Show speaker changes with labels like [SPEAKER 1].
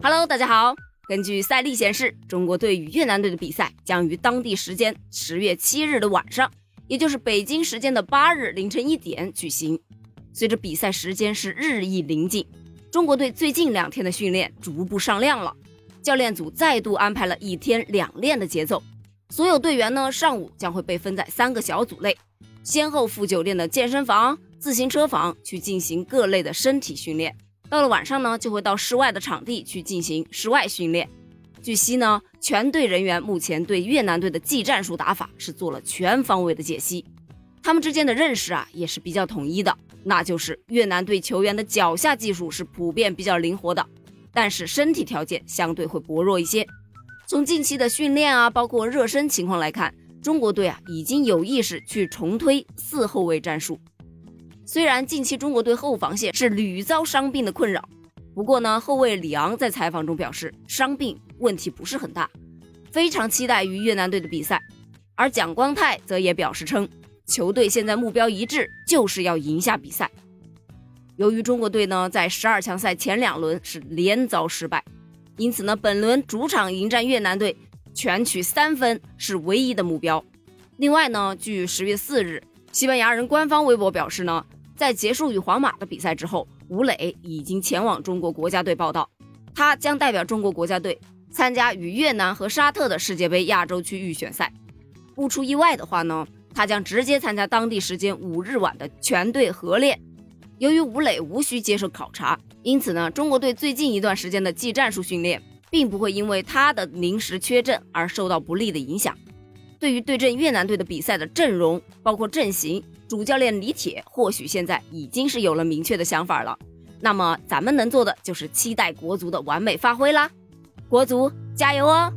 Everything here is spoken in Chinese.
[SPEAKER 1] Hello，大家好。根据赛历显示，中国队与越南队的比赛将于当地时间十月七日的晚上，也就是北京时间的八日凌晨一点举行。随着比赛时间是日益临近，中国队最近两天的训练逐步上量了。教练组再度安排了一天两练的节奏，所有队员呢上午将会被分在三个小组内，先后赴酒店的健身房、自行车房去进行各类的身体训练。到了晚上呢，就会到室外的场地去进行室外训练。据悉呢，全队人员目前对越南队的技战术打法是做了全方位的解析，他们之间的认识啊也是比较统一的，那就是越南队球员的脚下技术是普遍比较灵活的，但是身体条件相对会薄弱一些。从近期的训练啊，包括热身情况来看，中国队啊已经有意识去重推四后卫战术。虽然近期中国队后防线是屡遭伤病的困扰，不过呢，后卫里昂在采访中表示，伤病问题不是很大，非常期待与越南队的比赛。而蒋光太则也表示称，球队现在目标一致，就是要赢下比赛。由于中国队呢在十二强赛前两轮是连遭失败，因此呢，本轮主场迎战越南队，全取三分是唯一的目标。另外呢，据十月四日西班牙人官方微博表示呢。在结束与皇马的比赛之后，吴磊已经前往中国国家队报道，他将代表中国国家队参加与越南和沙特的世界杯亚洲区预选赛。不出意外的话呢，他将直接参加当地时间五日晚的全队合练。由于吴磊无需接受考察，因此呢，中国队最近一段时间的技战术训练并不会因为他的临时缺阵而受到不利的影响。对于对阵越南队的比赛的阵容，包括阵型。主教练李铁或许现在已经是有了明确的想法了，那么咱们能做的就是期待国足的完美发挥啦，国足加油哦！